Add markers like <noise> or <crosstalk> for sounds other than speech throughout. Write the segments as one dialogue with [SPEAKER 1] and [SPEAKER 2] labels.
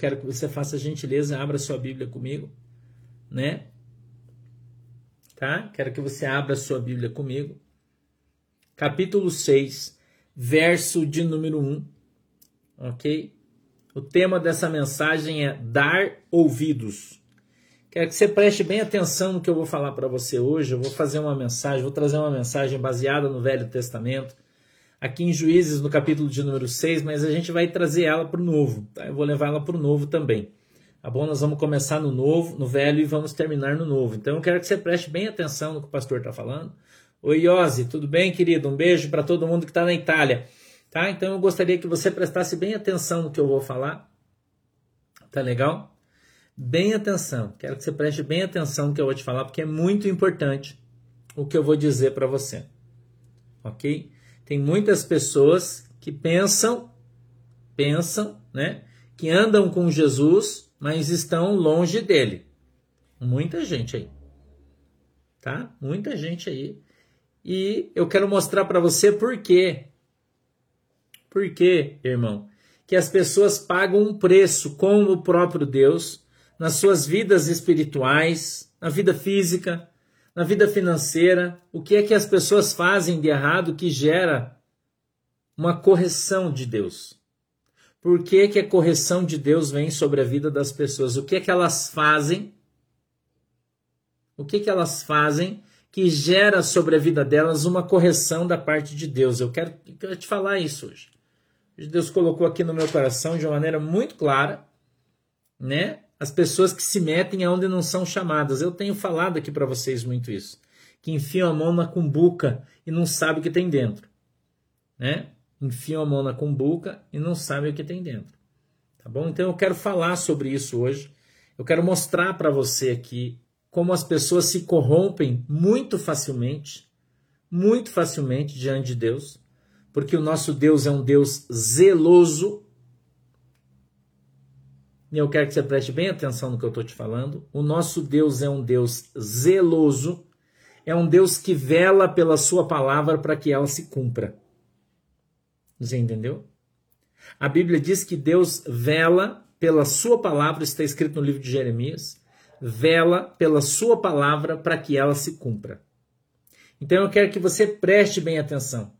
[SPEAKER 1] quero que você faça gentileza, abra sua Bíblia comigo, né? Tá? Quero que você abra sua Bíblia comigo. Capítulo 6, verso de número 1. OK? O tema dessa mensagem é dar ouvidos. Quero que você preste bem atenção no que eu vou falar para você hoje. Eu vou fazer uma mensagem, vou trazer uma mensagem baseada no Velho Testamento, aqui em Juízes, no capítulo de número 6, mas a gente vai trazer ela para o Novo. Tá? Eu vou levar ela para o Novo também. Tá bom? Nós vamos começar no Novo, no Velho e vamos terminar no Novo. Então eu quero que você preste bem atenção no que o pastor está falando. Oi, Ozzy, tudo bem, querido? Um beijo para todo mundo que está na Itália. Tá? Então eu gostaria que você prestasse bem atenção no que eu vou falar. Tá legal? bem atenção. Quero que você preste bem atenção no que eu vou te falar, porque é muito importante o que eu vou dizer para você. Ok? Tem muitas pessoas que pensam, pensam, né? Que andam com Jesus, mas estão longe dele. Muita gente aí. Tá? Muita gente aí. E eu quero mostrar para você por quê. Por quê, irmão? Que as pessoas pagam um preço com o próprio Deus nas suas vidas espirituais, na vida física, na vida financeira, o que é que as pessoas fazem de errado que gera uma correção de Deus? Por que, que a correção de Deus vem sobre a vida das pessoas? O que é que elas fazem? O que é que elas fazem que gera sobre a vida delas uma correção da parte de Deus? Eu quero, eu quero te falar isso hoje. Deus colocou aqui no meu coração de uma maneira muito clara, né? As pessoas que se metem aonde não são chamadas. Eu tenho falado aqui para vocês muito isso. Que enfiam a mão na cumbuca e não sabem o que tem dentro. Né? Enfiam a mão na cumbuca e não sabem o que tem dentro. Tá bom? Então eu quero falar sobre isso hoje. Eu quero mostrar para você aqui como as pessoas se corrompem muito facilmente, muito facilmente diante de Deus, porque o nosso Deus é um Deus zeloso e eu quero que você preste bem atenção no que eu estou te falando. O nosso Deus é um Deus zeloso, é um Deus que vela pela sua palavra para que ela se cumpra. Você entendeu? A Bíblia diz que Deus vela pela sua palavra, está escrito no livro de Jeremias, vela pela sua palavra para que ela se cumpra. Então eu quero que você preste bem atenção.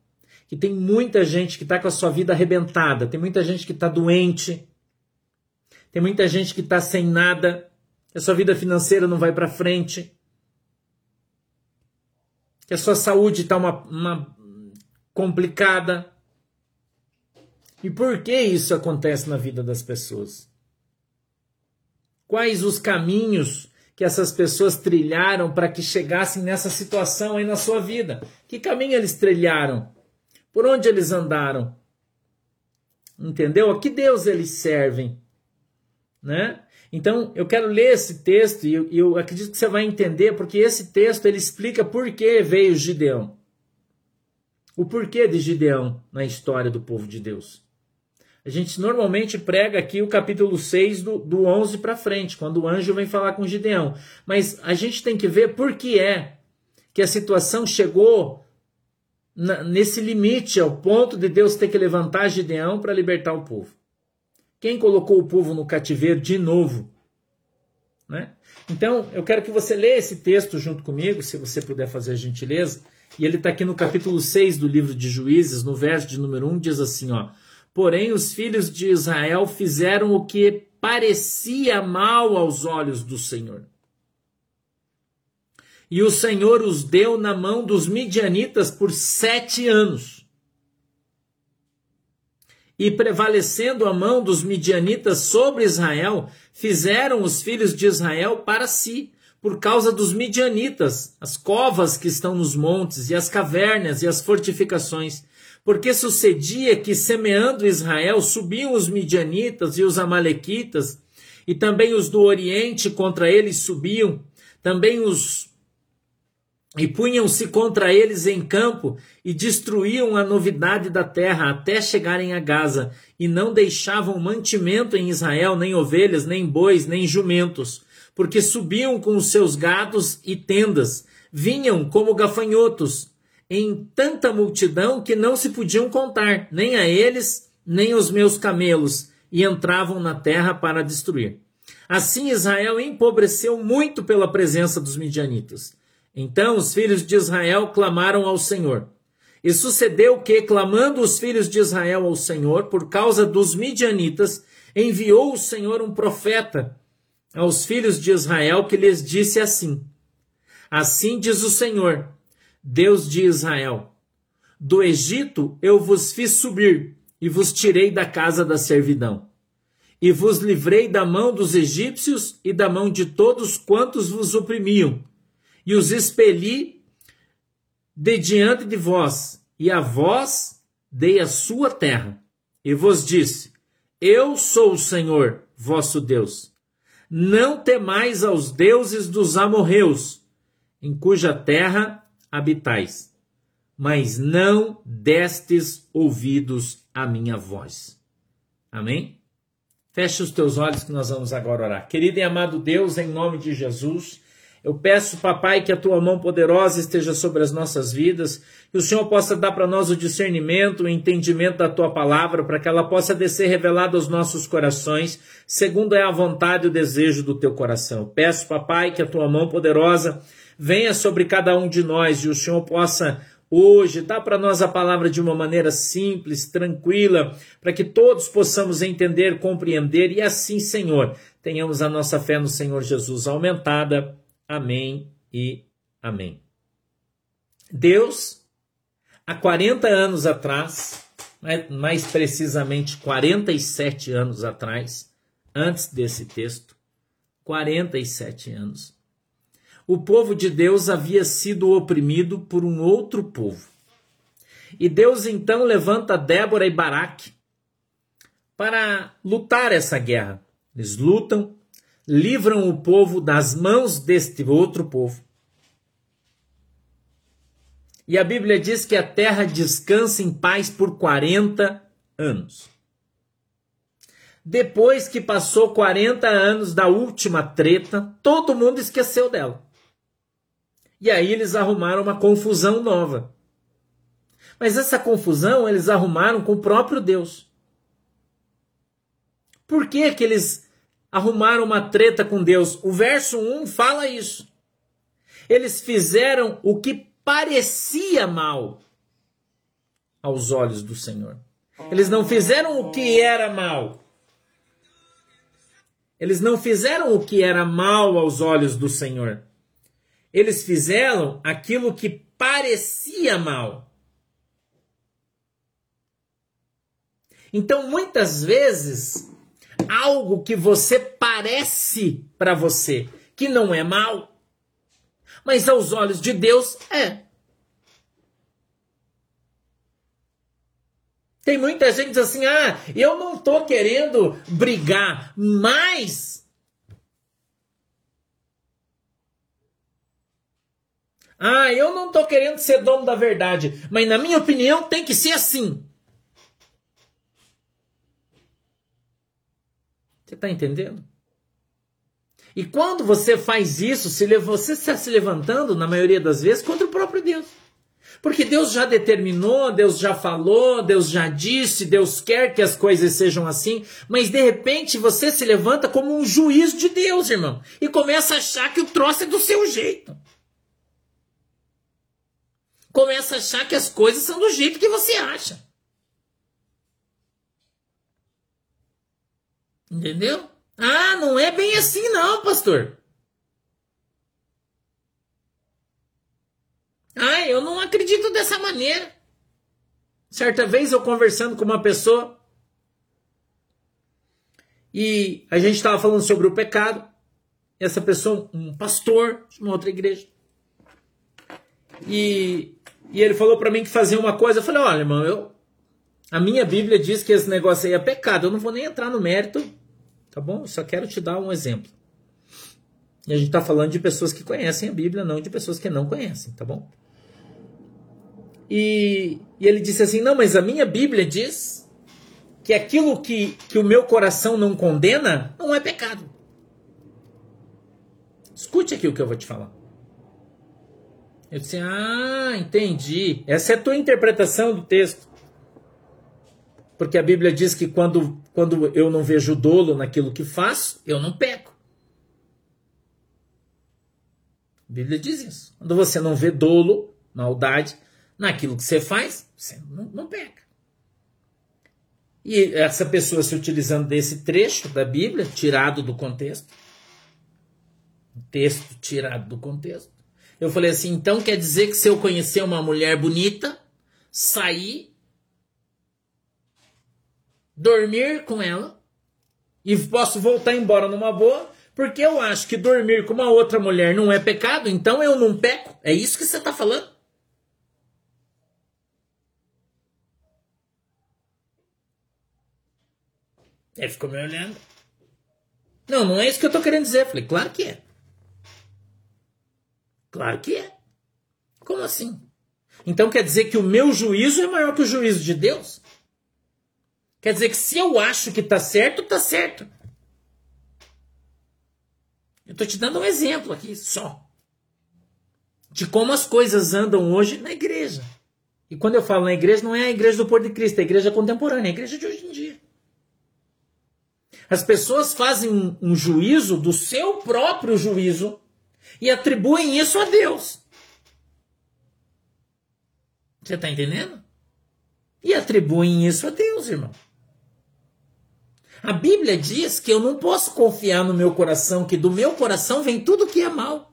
[SPEAKER 1] Que tem muita gente que está com a sua vida arrebentada, tem muita gente que está doente, tem muita gente que está sem nada, que a sua vida financeira não vai para frente, que a sua saúde está uma, uma complicada. E por que isso acontece na vida das pessoas? Quais os caminhos que essas pessoas trilharam para que chegassem nessa situação aí na sua vida? Que caminho eles trilharam? Por onde eles andaram? Entendeu? A que Deus eles servem? Né? Então, eu quero ler esse texto e eu, acredito que você vai entender, porque esse texto ele explica por que veio Gideão. O porquê de Gideão na história do povo de Deus. A gente normalmente prega aqui o capítulo 6 do, do 11 para frente, quando o anjo vem falar com Gideão. Mas a gente tem que ver por que é que a situação chegou na, nesse limite, ao ponto de Deus ter que levantar Gideão para libertar o povo. Quem colocou o povo no cativeiro de novo? Né? Então, eu quero que você leia esse texto junto comigo, se você puder fazer a gentileza. E ele está aqui no capítulo 6 do livro de Juízes, no verso de número 1, diz assim: ó, Porém, os filhos de Israel fizeram o que parecia mal aos olhos do Senhor. E o Senhor os deu na mão dos midianitas por sete anos e prevalecendo a mão dos midianitas sobre Israel, fizeram os filhos de Israel para si, por causa dos midianitas, as covas que estão nos montes, e as cavernas e as fortificações. Porque sucedia que, semeando Israel, subiam os midianitas e os amalequitas, e também os do Oriente contra eles subiam, também os e punham-se contra eles em campo e destruíam a novidade da terra até chegarem a Gaza, e não deixavam mantimento em Israel, nem ovelhas, nem bois, nem jumentos, porque subiam com os seus gados e tendas, vinham como gafanhotos, em tanta multidão que não se podiam contar, nem a eles, nem os meus camelos, e entravam na terra para destruir. Assim Israel empobreceu muito pela presença dos midianitas. Então os filhos de Israel clamaram ao Senhor. E sucedeu que, clamando os filhos de Israel ao Senhor por causa dos midianitas, enviou o Senhor um profeta aos filhos de Israel que lhes disse assim: Assim diz o Senhor, Deus de Israel: Do Egito eu vos fiz subir e vos tirei da casa da servidão. E vos livrei da mão dos egípcios e da mão de todos quantos vos oprimiam, e os expeli de diante de vós, e a vós dei a sua terra. E vos disse: Eu sou o Senhor, vosso Deus. Não temais aos deuses dos amorreus, em cuja terra habitais, mas não destes ouvidos à minha voz. Amém? Feche os teus olhos que nós vamos agora orar. Querido e amado Deus, em nome de Jesus, eu peço, papai, que a tua mão poderosa esteja sobre as nossas vidas, que o Senhor possa dar para nós o discernimento, o entendimento da tua palavra, para que ela possa descer revelada aos nossos corações, segundo é a vontade e o desejo do teu coração. Eu peço, papai, que a tua mão poderosa venha sobre cada um de nós e o Senhor possa hoje dar para nós a palavra de uma maneira simples, tranquila, para que todos possamos entender, compreender e assim, Senhor, tenhamos a nossa fé no Senhor Jesus aumentada Amém e amém. Deus, há 40 anos atrás, mais precisamente 47 anos atrás, antes desse texto, 47 anos, o povo de Deus havia sido oprimido por um outro povo. E Deus então levanta Débora e Baraque para lutar essa guerra. Eles lutam, livram o povo das mãos deste outro povo. E a Bíblia diz que a terra descansa em paz por 40 anos. Depois que passou 40 anos da última treta, todo mundo esqueceu dela. E aí eles arrumaram uma confusão nova. Mas essa confusão eles arrumaram com o próprio Deus. Por que, que eles arrumaram uma treta com Deus. O verso 1 fala isso. Eles fizeram o que parecia mal aos olhos do Senhor. Eles não fizeram o que era mal. Eles não fizeram o que era mal aos olhos do Senhor. Eles fizeram aquilo que parecia mal. Então, muitas vezes, algo que você parece para você que não é mal, mas aos olhos de Deus é. Tem muita gente assim: ah, eu não estou querendo brigar, mas. Ah, eu não estou querendo ser dono da verdade, mas na minha opinião tem que ser assim. Você está entendendo? E quando você faz isso, você está se levantando, na maioria das vezes, contra o próprio Deus. Porque Deus já determinou, Deus já falou, Deus já disse, Deus quer que as coisas sejam assim, mas de repente você se levanta como um juiz de Deus, irmão, e começa a achar que o troço é do seu jeito. Começa a achar que as coisas são do jeito que você acha. Entendeu? Ah, não é bem assim não, pastor. Ah, eu não acredito dessa maneira. Certa vez eu conversando com uma pessoa e a gente estava falando sobre o pecado. Essa pessoa, um pastor de uma outra igreja. E, e ele falou para mim que fazia uma coisa. Eu falei: olha, irmão, eu, a minha Bíblia diz que esse negócio aí é pecado. Eu não vou nem entrar no mérito Tá bom? Só quero te dar um exemplo. E a gente está falando de pessoas que conhecem a Bíblia, não de pessoas que não conhecem, tá bom? E, e ele disse assim: Não, mas a minha Bíblia diz que aquilo que, que o meu coração não condena não é pecado. Escute aqui o que eu vou te falar. Eu disse: Ah, entendi. Essa é a tua interpretação do texto. Porque a Bíblia diz que quando, quando eu não vejo dolo naquilo que faço, eu não peco. A Bíblia diz isso. Quando você não vê dolo, maldade, naquilo que você faz, você não, não peca. E essa pessoa se utilizando desse trecho da Bíblia, tirado do contexto, texto tirado do contexto, eu falei assim: então quer dizer que se eu conhecer uma mulher bonita, sair, dormir com ela, e posso voltar embora numa boa, porque eu acho que dormir com uma outra mulher não é pecado, então eu não peco. É isso que você está falando? Ele ficou me olhando. Não, não é isso que eu tô querendo dizer. Eu falei, claro que é. Claro que é. Como assim? Então quer dizer que o meu juízo é maior que o juízo de Deus? Quer dizer que se eu acho que tá certo, tá certo. Eu tô te dando um exemplo aqui só. De como as coisas andam hoje na igreja. E quando eu falo na igreja, não é a igreja do Porto de Cristo, é a igreja contemporânea, é a igreja de hoje em dia. As pessoas fazem um juízo do seu próprio juízo e atribuem isso a Deus. Você está entendendo? E atribuem isso a Deus, irmão. A Bíblia diz que eu não posso confiar no meu coração, que do meu coração vem tudo que é mal.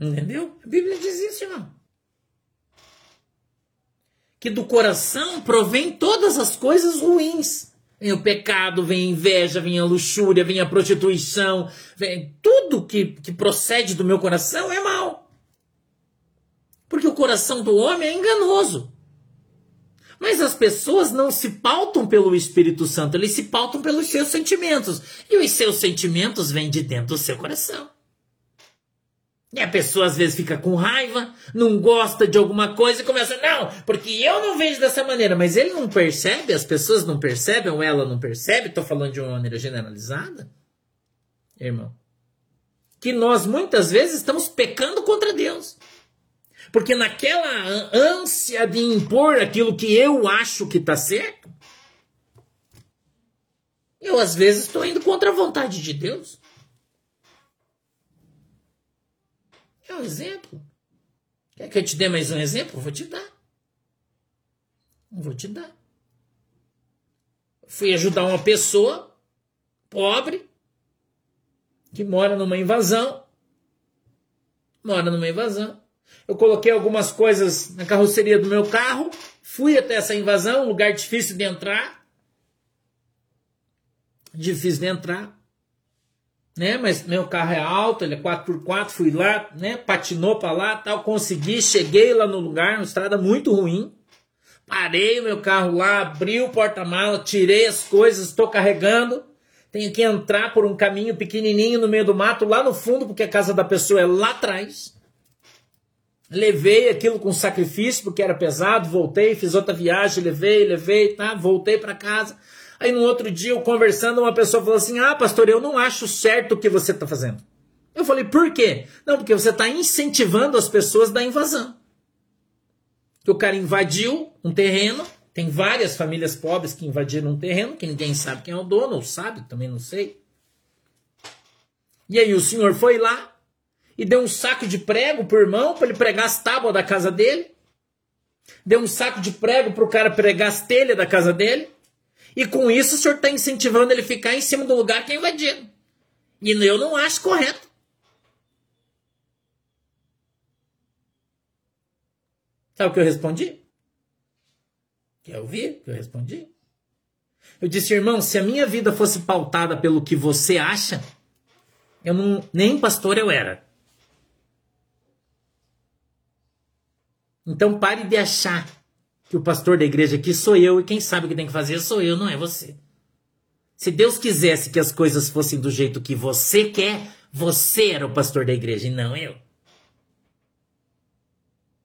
[SPEAKER 1] Entendeu? A Bíblia diz isso, irmão que do coração provém todas as coisas ruins. Vem o pecado, vem a inveja, vem a luxúria, vem a prostituição, vem tudo que, que procede do meu coração é mal. Porque o coração do homem é enganoso. Mas as pessoas não se pautam pelo Espírito Santo, eles se pautam pelos seus sentimentos. E os seus sentimentos vêm de dentro do seu coração. E a pessoa às vezes fica com raiva, não gosta de alguma coisa e começa, não, porque eu não vejo dessa maneira, mas ele não percebe, as pessoas não percebem, ou ela não percebe, estou falando de uma maneira generalizada, irmão. Que nós muitas vezes estamos pecando contra Deus. Porque naquela ânsia de impor aquilo que eu acho que está certo, eu às vezes estou indo contra a vontade de Deus. É um exemplo. Quer que eu te dê mais um exemplo? Vou te dar. Vou te dar. Fui ajudar uma pessoa pobre que mora numa invasão. Mora numa invasão. Eu coloquei algumas coisas na carroceria do meu carro, fui até essa invasão, um lugar difícil de entrar. Difícil de entrar né? Mas meu carro é alto, ele é 4x4, fui lá, né? Patinou para lá, tal, consegui, cheguei lá no lugar, uma estrada muito ruim. Parei o meu carro lá, abri o porta-mala, tirei as coisas, estou carregando. Tenho que entrar por um caminho pequenininho no meio do mato, lá no fundo, porque a casa da pessoa é lá atrás. Levei aquilo com sacrifício, porque era pesado, voltei, fiz outra viagem, levei, levei, tá? Voltei para casa. Aí no outro dia, eu conversando, uma pessoa falou assim: Ah, pastor, eu não acho certo o que você está fazendo. Eu falei, por quê? Não, porque você está incentivando as pessoas da invasão. Que o cara invadiu um terreno, tem várias famílias pobres que invadiram um terreno, que ninguém sabe quem é o dono, ou sabe, também não sei. E aí o senhor foi lá e deu um saco de prego pro irmão para ele pregar as tábuas da casa dele. Deu um saco de prego pro cara pregar as telhas da casa dele. E com isso o senhor está incentivando ele ficar em cima do lugar que é invadido. E eu não acho correto. Sabe o que eu respondi? Quer ouvir o que eu respondi? Eu disse, irmão, se a minha vida fosse pautada pelo que você acha, eu não, nem pastor eu era. Então pare de achar que o pastor da igreja aqui sou eu e quem sabe o que tem que fazer sou eu, não é você. Se Deus quisesse que as coisas fossem do jeito que você quer, você era o pastor da igreja e não eu.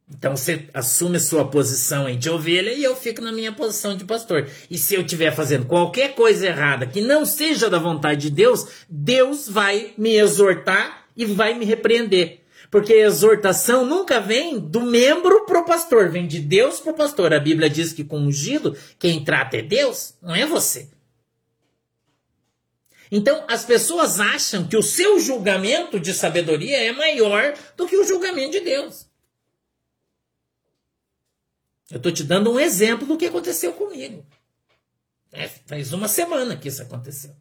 [SPEAKER 1] Então você assume a sua posição aí de ovelha e eu fico na minha posição de pastor. E se eu estiver fazendo qualquer coisa errada que não seja da vontade de Deus, Deus vai me exortar e vai me repreender. Porque a exortação nunca vem do membro pro pastor, vem de Deus pro pastor. A Bíblia diz que com ungido, quem trata é Deus, não é você. Então, as pessoas acham que o seu julgamento de sabedoria é maior do que o julgamento de Deus. Eu estou te dando um exemplo do que aconteceu comigo. É, faz uma semana que isso aconteceu.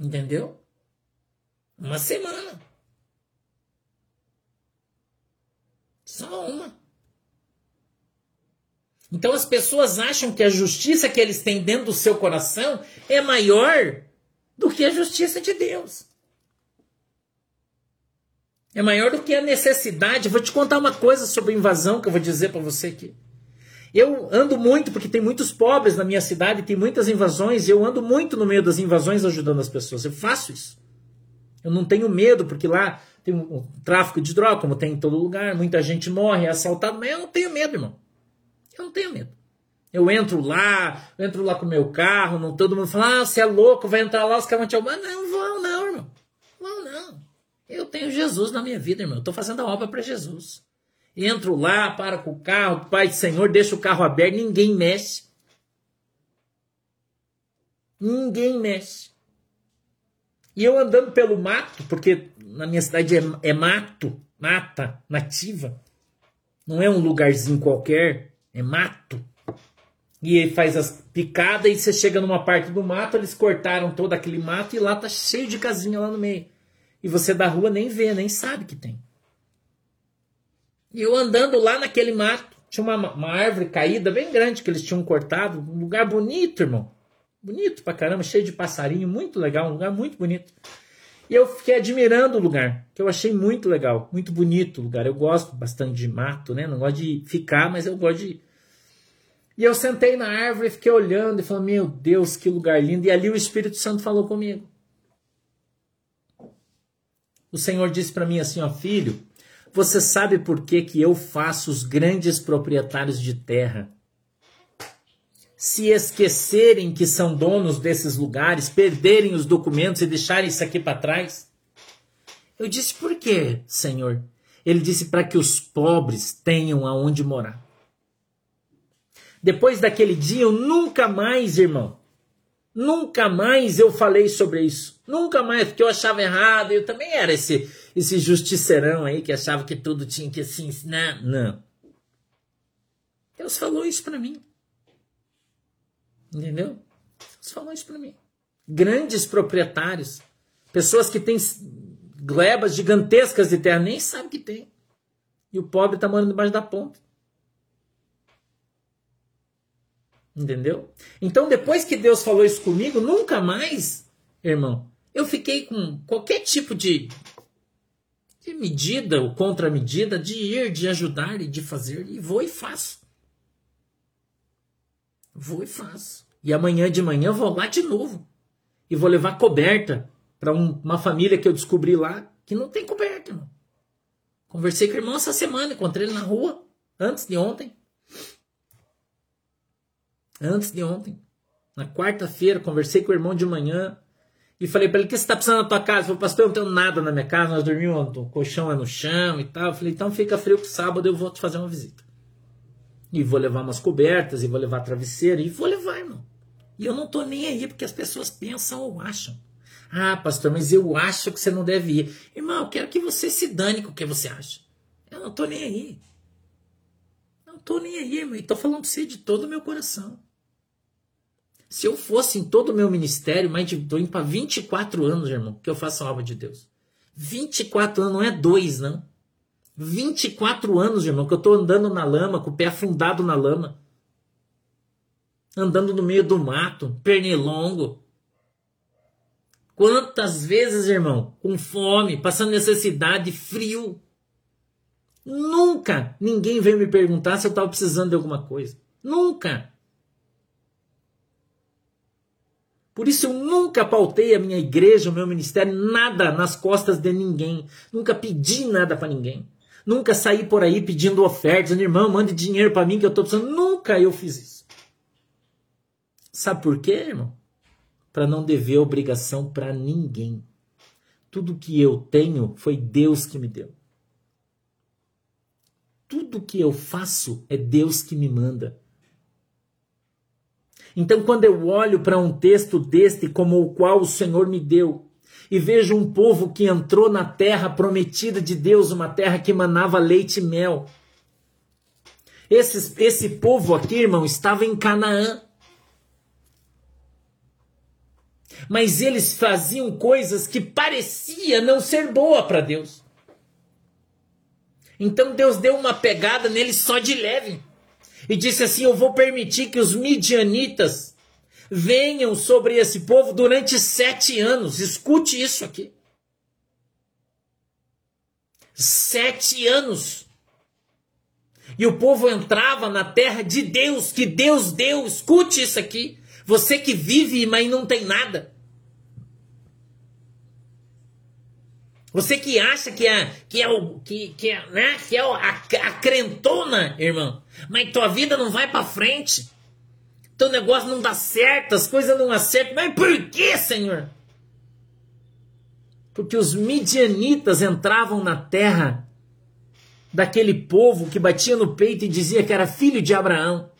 [SPEAKER 1] Entendeu? Uma semana. Só uma. Então as pessoas acham que a justiça que eles têm dentro do seu coração é maior do que a justiça de Deus. É maior do que a necessidade. Vou te contar uma coisa sobre invasão que eu vou dizer para você aqui. Eu ando muito, porque tem muitos pobres na minha cidade, tem muitas invasões, e eu ando muito no meio das invasões ajudando as pessoas. Eu faço isso. Eu não tenho medo, porque lá tem um, tráfico de droga, como tem em todo lugar, muita gente morre, é assaltado, mas eu não tenho medo, irmão. Eu não tenho medo. Eu entro lá, eu entro lá com o meu carro, não todo mundo fala, ah, você é louco, vai entrar lá, os caras vão te roubar. Não, vão não, irmão. Vão não. Eu tenho Jesus na minha vida, irmão. Eu estou fazendo a obra para Jesus. Entro lá, para com o carro, Pai do Senhor, deixa o carro aberto, ninguém mexe. Ninguém mexe. E eu andando pelo mato, porque na minha cidade é, é mato, mata, nativa. Não é um lugarzinho qualquer, é mato. E ele faz as picadas e você chega numa parte do mato, eles cortaram todo aquele mato e lá tá cheio de casinha lá no meio. E você da rua nem vê, nem sabe que tem. E eu andando lá naquele mato, tinha uma, uma árvore caída bem grande que eles tinham cortado, um lugar bonito, irmão. Bonito pra caramba, cheio de passarinho, muito legal, um lugar muito bonito. E eu fiquei admirando o lugar, que eu achei muito legal, muito bonito o lugar. Eu gosto bastante de mato, né? Não gosto de ficar, mas eu gosto de. E eu sentei na árvore fiquei olhando e falando: Meu Deus, que lugar lindo. E ali o Espírito Santo falou comigo. O Senhor disse para mim assim: Ó, filho, você sabe por que, que eu faço os grandes proprietários de terra se esquecerem que são donos desses lugares, perderem os documentos e deixarem isso aqui para trás? Eu disse, por quê, Senhor? Ele disse para que os pobres tenham aonde morar. Depois daquele dia, eu nunca mais, irmão, nunca mais eu falei sobre isso. Nunca mais, porque eu achava errado. Eu também era esse esse justiceirão aí que achava que tudo tinha que se ensinar. Não. Deus falou isso para mim. Entendeu? Deus falou isso para mim. Grandes proprietários, pessoas que têm glebas gigantescas de terra, nem sabe que tem. E o pobre está morando debaixo da ponta. Entendeu? Então, depois que Deus falou isso comigo, nunca mais, irmão, eu fiquei com qualquer tipo de de medida ou contramedida de ir, de ajudar e de fazer. E vou e faço. Vou e faço. E amanhã de manhã vou lá de novo. E vou levar coberta para um, uma família que eu descobri lá que não tem coberta. Irmão. Conversei com o irmão essa semana, encontrei ele na rua, antes de ontem. Antes de ontem. Na quarta-feira, conversei com o irmão de manhã. E falei para ele: o que você está precisando na tua casa? Ele falou, pastor, eu não tenho nada na minha casa, nós dormimos, o colchão é no chão e tal. Eu falei: então fica frio que sábado eu vou te fazer uma visita. E vou levar umas cobertas, e vou levar travesseiro, e vou levar, irmão. E eu não tô nem aí, porque as pessoas pensam ou acham. Ah, pastor, mas eu acho que você não deve ir. Irmão, eu quero que você se dane com o que você acha. Eu não tô nem aí. Não tô nem aí, irmão. E tô falando pra você de todo o meu coração. Se eu fosse em todo o meu ministério, mas estou indo para 24 anos, irmão, que eu faço a obra de Deus. 24 anos, não é dois, não. 24 anos, irmão, que eu estou andando na lama, com o pé afundado na lama. Andando no meio do mato, pernilongo. Quantas vezes, irmão, com fome, passando necessidade, frio. Nunca ninguém veio me perguntar se eu estava precisando de alguma coisa. Nunca. Por isso eu nunca pautei a minha igreja, o meu ministério, nada nas costas de ninguém. Nunca pedi nada para ninguém. Nunca saí por aí pedindo ofertas, dizendo, irmão, mande dinheiro para mim que eu estou precisando. Nunca eu fiz isso. Sabe por quê, irmão? Para não dever obrigação para ninguém. tudo que eu tenho foi Deus que me deu. Tudo que eu faço é Deus que me manda. Então, quando eu olho para um texto deste como o qual o Senhor me deu, e vejo um povo que entrou na terra prometida de Deus, uma terra que manava leite e mel. Esse, esse povo aqui, irmão, estava em Canaã. Mas eles faziam coisas que parecia não ser boa para Deus. Então Deus deu uma pegada neles só de leve. E disse assim: Eu vou permitir que os midianitas venham sobre esse povo durante sete anos. Escute isso aqui. Sete anos. E o povo entrava na terra de Deus, que Deus deu. Escute isso aqui. Você que vive, mas não tem nada. Você que acha que é, que é o que, que é, né, que é a, a crentona, irmão, mas tua vida não vai para frente. Teu negócio não dá certo, as coisas não acertam. Mas por que, Senhor? Porque os midianitas entravam na terra daquele povo que batia no peito e dizia que era filho de Abraão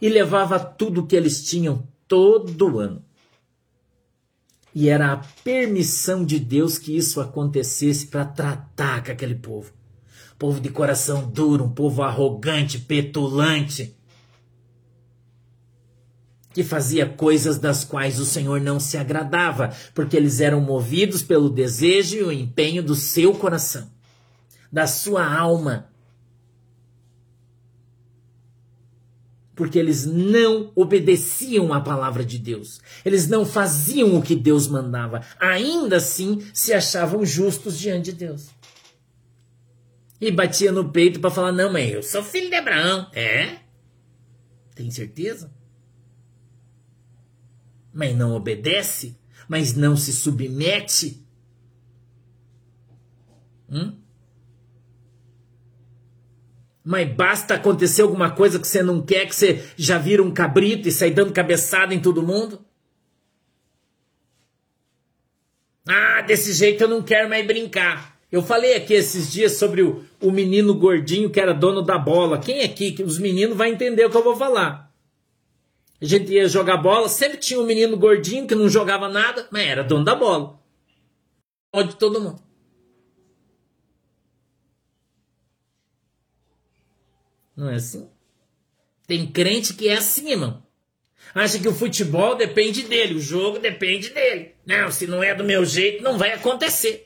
[SPEAKER 1] e levava tudo que eles tinham todo ano. E era a permissão de Deus que isso acontecesse para tratar com aquele povo. Povo de coração duro, um povo arrogante, petulante, que fazia coisas das quais o Senhor não se agradava, porque eles eram movidos pelo desejo e o empenho do seu coração, da sua alma. porque eles não obedeciam à palavra de Deus. Eles não faziam o que Deus mandava. Ainda assim, se achavam justos diante de Deus. E batia no peito para falar: Não, mãe, eu sou filho de Abraão. É? Tem certeza? Mas não obedece? Mas não se submete? Hum? Mas basta acontecer alguma coisa que você não quer, que você já vira um cabrito e sai dando cabeçada em todo mundo? Ah, desse jeito eu não quero mais brincar. Eu falei aqui esses dias sobre o, o menino gordinho que era dono da bola. Quem aqui, que os meninos vai entender o que eu vou falar. A gente ia jogar bola, sempre tinha um menino gordinho que não jogava nada, mas era dono da bola. Pode todo mundo. Não é assim? Tem crente que é assim, irmão. Acha que o futebol depende dele, o jogo depende dele. Não, se não é do meu jeito, não vai acontecer.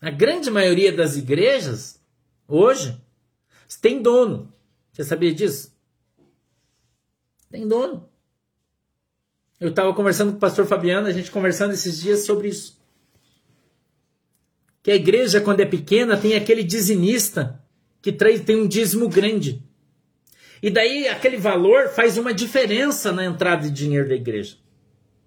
[SPEAKER 1] A grande maioria das igrejas, hoje, tem dono. Você sabia disso? Tem dono. Eu estava conversando com o pastor Fabiano, a gente conversando esses dias sobre isso. Que a igreja, quando é pequena, tem aquele dizimista que tem um dízimo grande. E daí aquele valor faz uma diferença na entrada de dinheiro da igreja.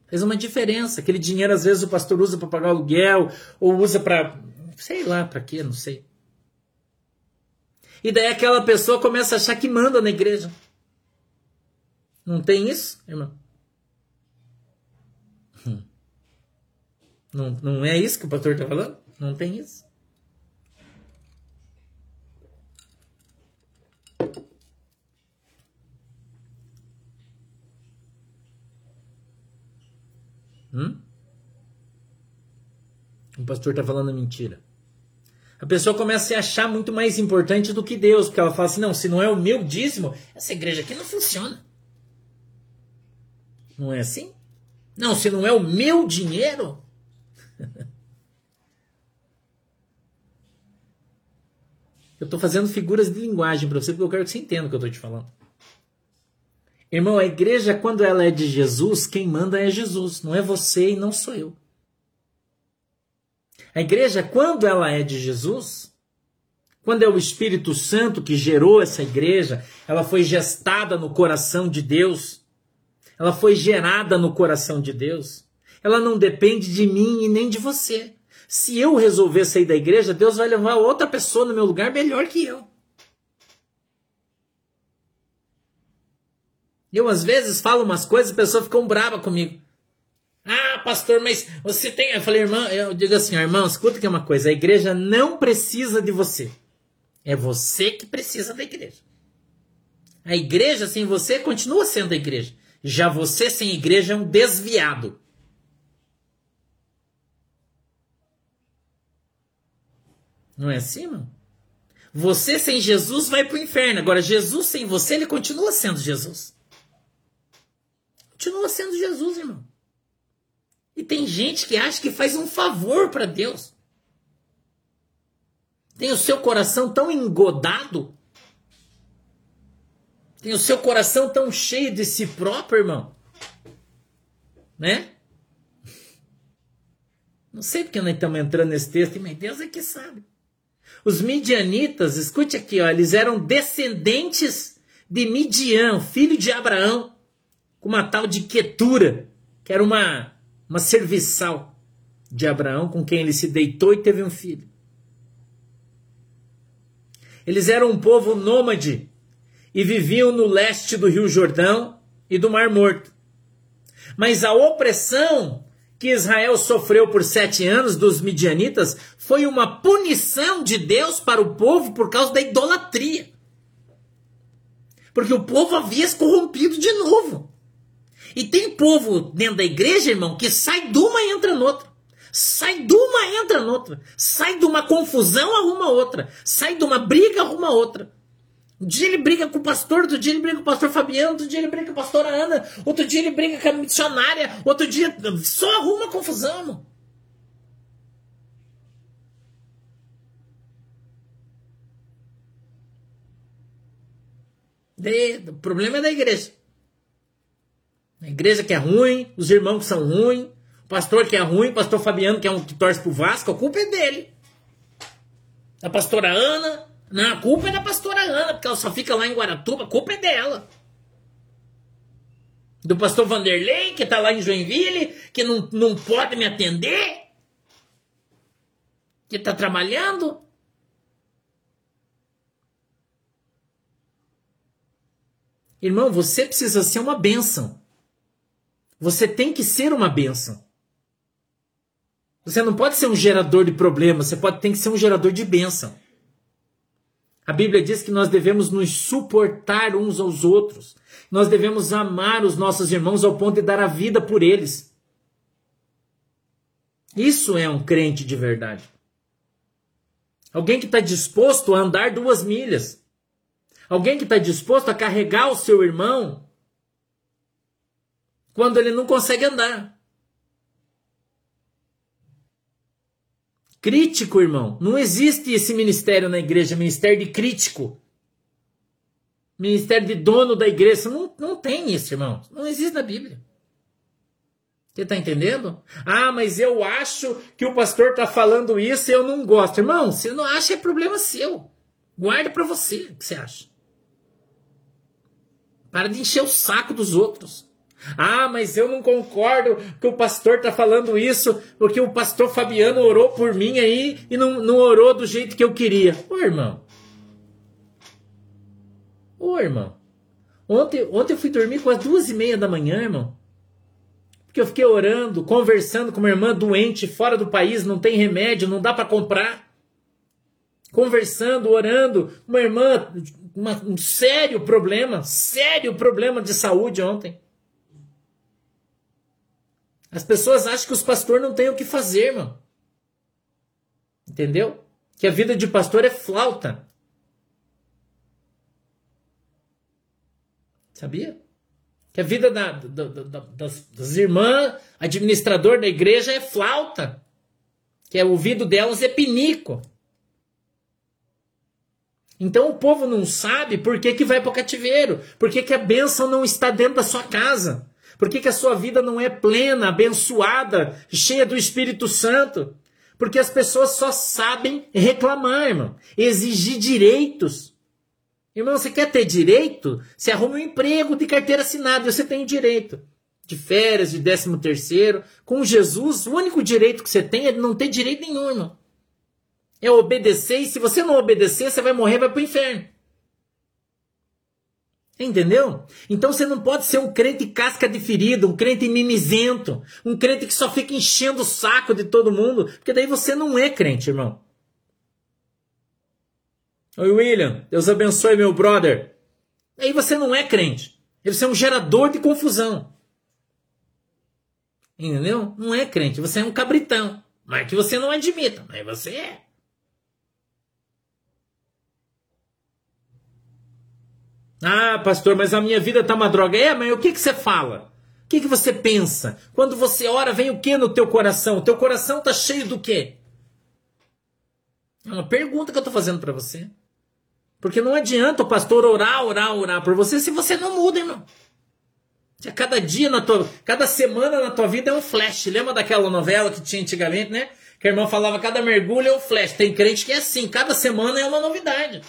[SPEAKER 1] Faz uma diferença. Aquele dinheiro, às vezes, o pastor usa para pagar aluguel, ou usa para. Sei lá para quê, não sei. E daí aquela pessoa começa a achar que manda na igreja. Não tem isso, irmão? Não, não é isso que o pastor está falando? Não tem isso. Hum? O pastor está falando mentira. A pessoa começa a se achar muito mais importante do que Deus, porque ela fala assim: não, se não é o meu dízimo, essa igreja aqui não funciona. Não é assim? Não, se não é o meu dinheiro, <laughs> eu estou fazendo figuras de linguagem para você porque eu quero que você entenda o que eu estou te falando. Irmão, a igreja, quando ela é de Jesus, quem manda é Jesus, não é você e não sou eu. A igreja, quando ela é de Jesus, quando é o Espírito Santo que gerou essa igreja, ela foi gestada no coração de Deus, ela foi gerada no coração de Deus. Ela não depende de mim e nem de você. Se eu resolver sair da igreja, Deus vai levar outra pessoa no meu lugar melhor que eu. Eu, às vezes, falo umas coisas e a pessoa fica brava comigo. Ah, pastor, mas você tem. Eu falei, irmão, eu digo assim, irmão, escuta que é uma coisa: a igreja não precisa de você. É você que precisa da igreja. A igreja sem você continua sendo a igreja. Já você sem igreja é um desviado. Não é assim, irmão? Você sem Jesus vai para o inferno. Agora, Jesus sem você, ele continua sendo Jesus. Continua sendo Jesus, irmão. E tem gente que acha que faz um favor para Deus. Tem o seu coração tão engodado. Tem o seu coração tão cheio de si próprio, irmão. Né? Não sei porque nós estamos entrando nesse texto, mas Deus é que sabe. Os midianitas, escute aqui, ó, eles eram descendentes de Midian, filho de Abraão, com uma tal de Quetura, que era uma, uma serviçal de Abraão, com quem ele se deitou e teve um filho. Eles eram um povo nômade e viviam no leste do Rio Jordão e do Mar Morto. Mas a opressão que Israel sofreu por sete anos dos midianitas foi uma punição de Deus para o povo por causa da idolatria. Porque o povo havia se corrompido de novo. E tem povo dentro da igreja, irmão, que sai de uma e entra noutra. Sai de uma e entra noutra. Sai de uma confusão, arruma outra. Sai de uma briga, arruma outra. Um dia ele briga com o pastor, outro dia ele briga com o pastor Fabiano, outro dia ele briga com a pastora Ana, outro dia ele briga com a missionária, outro dia só arruma confusão, o problema é da igreja. A igreja que é ruim, os irmãos que são ruins, o pastor que é ruim, o pastor Fabiano que é um que torce pro Vasco, a culpa é dele. A pastora Ana, não, a culpa é da pastora Ana, porque ela só fica lá em Guaratuba, a culpa é dela. Do pastor Vanderlei, que tá lá em Joinville, que não, não pode me atender, que tá trabalhando. Irmão, você precisa ser uma bênção. Você tem que ser uma bênção. Você não pode ser um gerador de problemas, você pode tem que ser um gerador de bênção. A Bíblia diz que nós devemos nos suportar uns aos outros. Nós devemos amar os nossos irmãos ao ponto de dar a vida por eles. Isso é um crente de verdade. Alguém que está disposto a andar duas milhas. Alguém que está disposto a carregar o seu irmão quando ele não consegue andar. Crítico, irmão. Não existe esse ministério na igreja, ministério de crítico. Ministério de dono da igreja. Não, não tem isso, irmão. Não existe na Bíblia. Você está entendendo? Ah, mas eu acho que o pastor está falando isso e eu não gosto. Irmão, se não acha, é problema seu. Guarda para você o que você acha. Para de encher o saco dos outros. Ah, mas eu não concordo que o pastor está falando isso, porque o pastor Fabiano orou por mim aí e não, não orou do jeito que eu queria. Ô irmão. Ô irmão. Ontem, ontem eu fui dormir com as duas e meia da manhã, irmão. Porque eu fiquei orando, conversando com uma irmã doente, fora do país, não tem remédio, não dá para comprar. Conversando, orando, uma irmã, uma, um sério problema, sério problema de saúde ontem. As pessoas acham que os pastores não têm o que fazer, mano. Entendeu? Que a vida de pastor é flauta. Sabia? Que a vida da, da, da, das, das irmãs, administrador da igreja, é flauta. Que o ouvido delas é pinico. Então o povo não sabe por que, que vai para o cativeiro, por que, que a bênção não está dentro da sua casa. Por que, que a sua vida não é plena, abençoada, cheia do Espírito Santo? Porque as pessoas só sabem reclamar, irmão. Exigir direitos. Irmão, você quer ter direito? Você arruma um emprego de carteira assinada, você tem direito. De férias, de décimo terceiro. Com Jesus, o único direito que você tem é não ter direito nenhum, irmão. É obedecer, e se você não obedecer, você vai morrer, vai para o inferno. Entendeu? Então você não pode ser um crente casca de ferida, um crente mimizento, um crente que só fica enchendo o saco de todo mundo, porque daí você não é crente, irmão. Oi, William, Deus abençoe meu brother. Aí você não é crente. Você é um gerador de confusão. Entendeu? Não é crente, você é um cabritão. Mas que você não admita, mas você é. Ah, pastor, mas a minha vida tá uma droga. É, mas o que, que você fala? O que, que você pensa? Quando você ora, vem o que no teu coração? O teu coração tá cheio do quê? É uma pergunta que eu tô fazendo para você. Porque não adianta o pastor orar, orar, orar por você se você não muda, irmão. Cada dia na tua, cada semana na tua vida é um flash. Lembra daquela novela que tinha antigamente, né? Que a irmã falava cada mergulho é um flash. Tem crente que é assim, cada semana é uma novidade.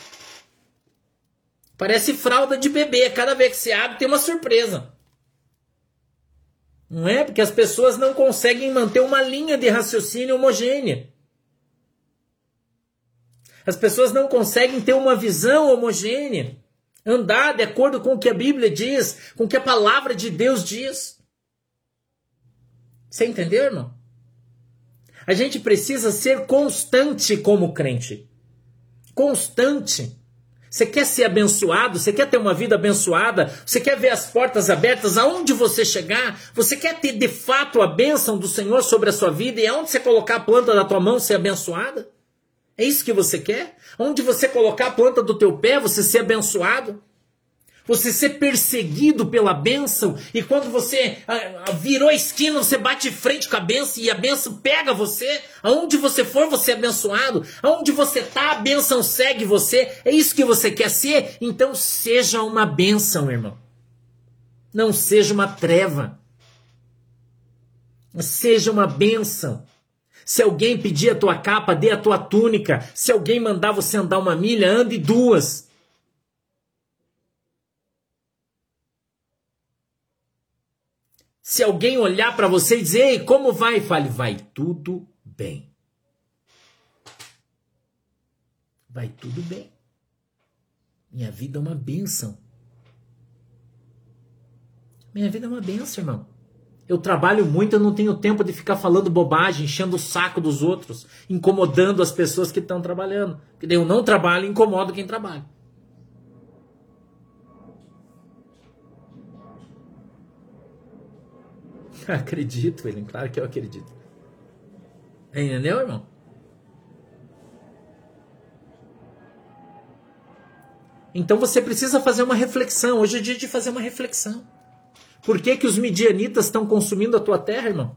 [SPEAKER 1] Parece fralda de bebê. Cada vez que se abre tem uma surpresa. Não é? Porque as pessoas não conseguem manter uma linha de raciocínio homogênea. As pessoas não conseguem ter uma visão homogênea. Andar de acordo com o que a Bíblia diz, com o que a palavra de Deus diz. Você entendeu, irmão? A gente precisa ser constante como crente. Constante. Você quer ser abençoado? Você quer ter uma vida abençoada? Você quer ver as portas abertas aonde você chegar? Você quer ter de fato a bênção do Senhor sobre a sua vida e aonde você colocar a planta da tua mão ser abençoada? É isso que você quer? Onde você colocar a planta do teu pé, você ser abençoado? Você ser perseguido pela bênção e quando você ah, ah, virou a esquina, você bate frente com a bênção e a bênção pega você. Aonde você for, você é abençoado. Aonde você está, a bênção segue você. É isso que você quer ser? Então seja uma bênção, irmão. Não seja uma treva. Seja uma bênção. Se alguém pedir a tua capa, dê a tua túnica. Se alguém mandar você andar uma milha, ande duas. Se alguém olhar para você e dizer, ei, como vai? Fale, vai tudo bem. Vai tudo bem. Minha vida é uma bênção. Minha vida é uma bênção, irmão. Eu trabalho muito, eu não tenho tempo de ficar falando bobagem, enchendo o saco dos outros, incomodando as pessoas que estão trabalhando. Porque eu não trabalho e incomodo quem trabalha. <laughs> Acredito, William, claro que eu acredito. Entendeu, irmão? Então você precisa fazer uma reflexão. Hoje é dia de fazer uma reflexão. Por que, que os midianitas estão consumindo a tua terra, irmão?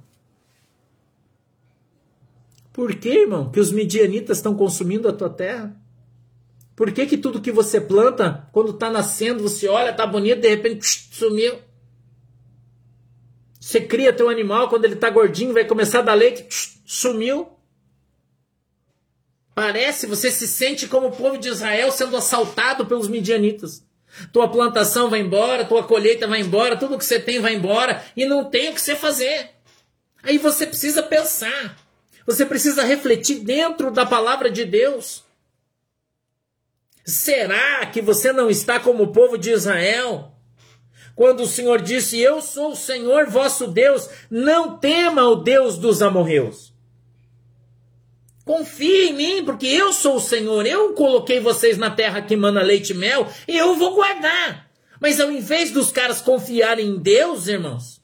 [SPEAKER 1] Por que, irmão, que os midianitas estão consumindo a tua terra? Por que, que tudo que você planta, quando está nascendo, você olha, está bonito, de repente sumiu? Você cria teu animal, quando ele está gordinho, vai começar a dar leite, sumiu. Parece, você se sente como o povo de Israel sendo assaltado pelos midianitas. Tua plantação vai embora, tua colheita vai embora, tudo que você tem vai embora e não tem o que você fazer. Aí você precisa pensar. Você precisa refletir dentro da palavra de Deus. Será que você não está como o povo de Israel? Quando o Senhor disse: Eu sou o Senhor vosso Deus, não tema o Deus dos amorreus. Confie em mim, porque eu sou o Senhor, eu coloquei vocês na terra que mana leite e mel, e eu vou guardar. Mas ao invés dos caras confiarem em Deus, irmãos,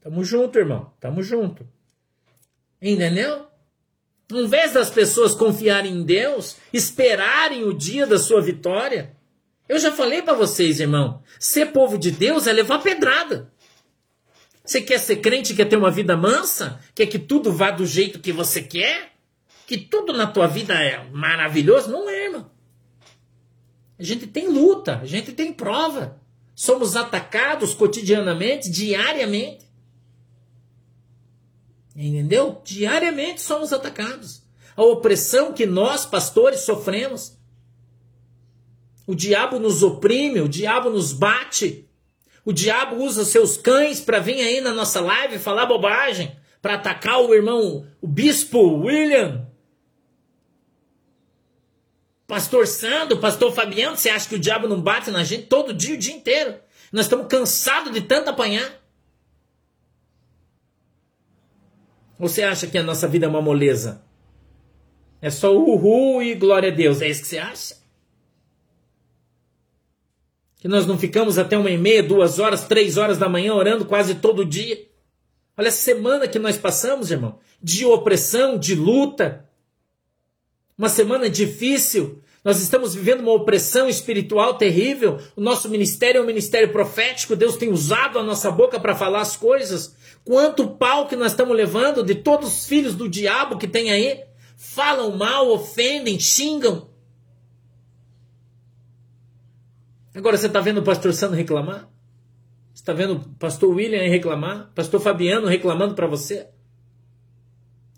[SPEAKER 1] tamo junto, irmão, tamo junto. Entendeu? Ao invés das pessoas confiarem em Deus, esperarem o dia da sua vitória, eu já falei para vocês, irmão. Ser povo de Deus é levar pedrada. Você quer ser crente, quer ter uma vida mansa? Quer que tudo vá do jeito que você quer? Que tudo na tua vida é maravilhoso? Não é, irmão. A gente tem luta, a gente tem prova. Somos atacados cotidianamente, diariamente. Entendeu? Diariamente somos atacados. A opressão que nós, pastores, sofremos o diabo nos oprime, o diabo nos bate. O diabo usa seus cães para vir aí na nossa live falar bobagem, para atacar o irmão, o bispo William. Pastor Sandro, pastor Fabiano, você acha que o diabo não bate na gente todo dia, o dia inteiro? Nós estamos cansados de tanto apanhar. Ou você acha que a nossa vida é uma moleza? É só uhul e glória a Deus. É isso que você acha? Que nós não ficamos até uma e meia, duas horas, três horas da manhã orando quase todo dia? Olha a semana que nós passamos, irmão. De opressão, de luta. Uma semana difícil. Nós estamos vivendo uma opressão espiritual terrível. O nosso ministério é um ministério profético. Deus tem usado a nossa boca para falar as coisas. Quanto pau que nós estamos levando de todos os filhos do diabo que tem aí. Falam mal, ofendem, xingam. Agora você está vendo o pastor Sandro reclamar? Você está vendo o pastor William reclamar? Pastor Fabiano reclamando para você?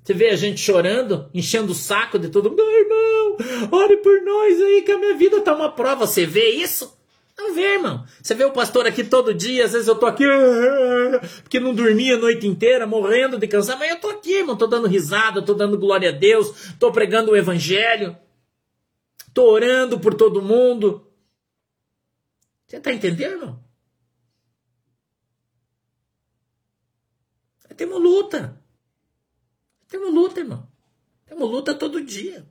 [SPEAKER 1] Você vê a gente chorando, enchendo o saco de todo mundo. Oh, irmão, ore por nós aí que a minha vida tá uma prova. Você vê isso? Não vê, irmão. Você vê o pastor aqui todo dia, às vezes eu tô aqui, <laughs> porque não dormia a noite inteira, morrendo de cansar, mas eu tô aqui, irmão, tô dando risada, tô dando glória a Deus, tô pregando o evangelho, tô orando por todo mundo. Você tá entendendo? Temos luta. Temos luta, irmão. Temos luta todo dia.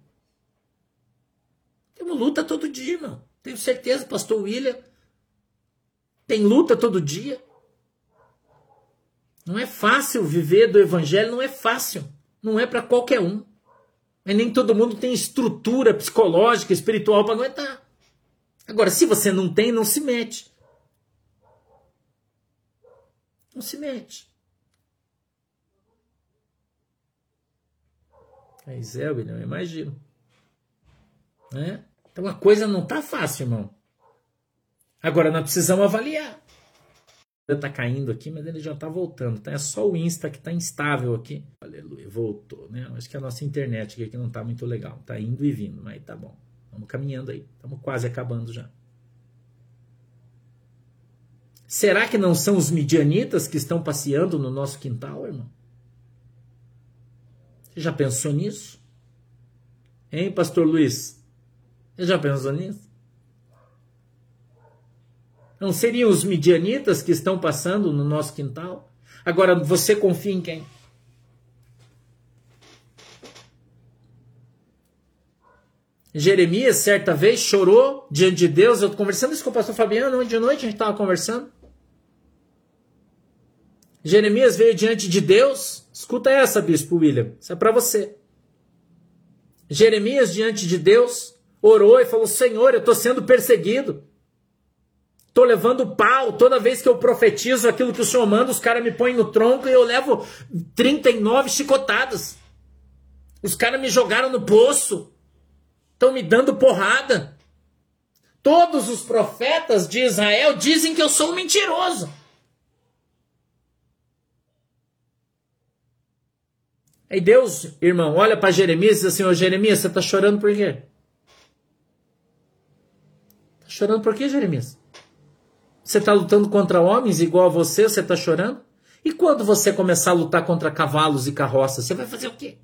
[SPEAKER 1] Temos luta todo dia, irmão. Tenho certeza, pastor William. Tem luta todo dia. Não é fácil viver do evangelho, não é fácil. Não é para qualquer um. Mas nem todo mundo tem estrutura psicológica, espiritual para aguentar. Agora, se você não tem, não se mete. Não se mete. Mas é, William, eu imagino. Né? Então a coisa não tá fácil, irmão. Agora nós precisamos avaliar. Ele tá caindo aqui, mas ele já tá voltando. Tá? É só o Insta que tá instável aqui. Aleluia, voltou, né? Acho que a nossa internet aqui não tá muito legal. Tá indo e vindo, mas tá bom. Vamos caminhando aí. Estamos quase acabando já. Será que não são os midianitas que estão passeando no nosso quintal, irmão? Você já pensou nisso? Hein, pastor Luiz? Você já pensou nisso? Não seriam os midianitas que estão passando no nosso quintal? Agora, você confia em quem? Jeremias, certa vez, chorou diante de Deus. Eu conversando isso com o pastor Fabiano, de noite a gente estava conversando. Jeremias veio diante de Deus. Escuta essa, bispo William. Isso é para você. Jeremias diante de Deus orou e falou: Senhor, eu estou sendo perseguido. Estou levando pau. Toda vez que eu profetizo aquilo que o Senhor manda, os caras me põem no tronco e eu levo 39 chicotadas. Os caras me jogaram no poço. Estão me dando porrada. Todos os profetas de Israel dizem que eu sou um mentiroso. Aí Deus, irmão, olha para Jeremias e diz assim: Ô Jeremias, você está chorando por quê? Está chorando por quê, Jeremias? Você está lutando contra homens igual a você, você está chorando? E quando você começar a lutar contra cavalos e carroças, você vai fazer o quê?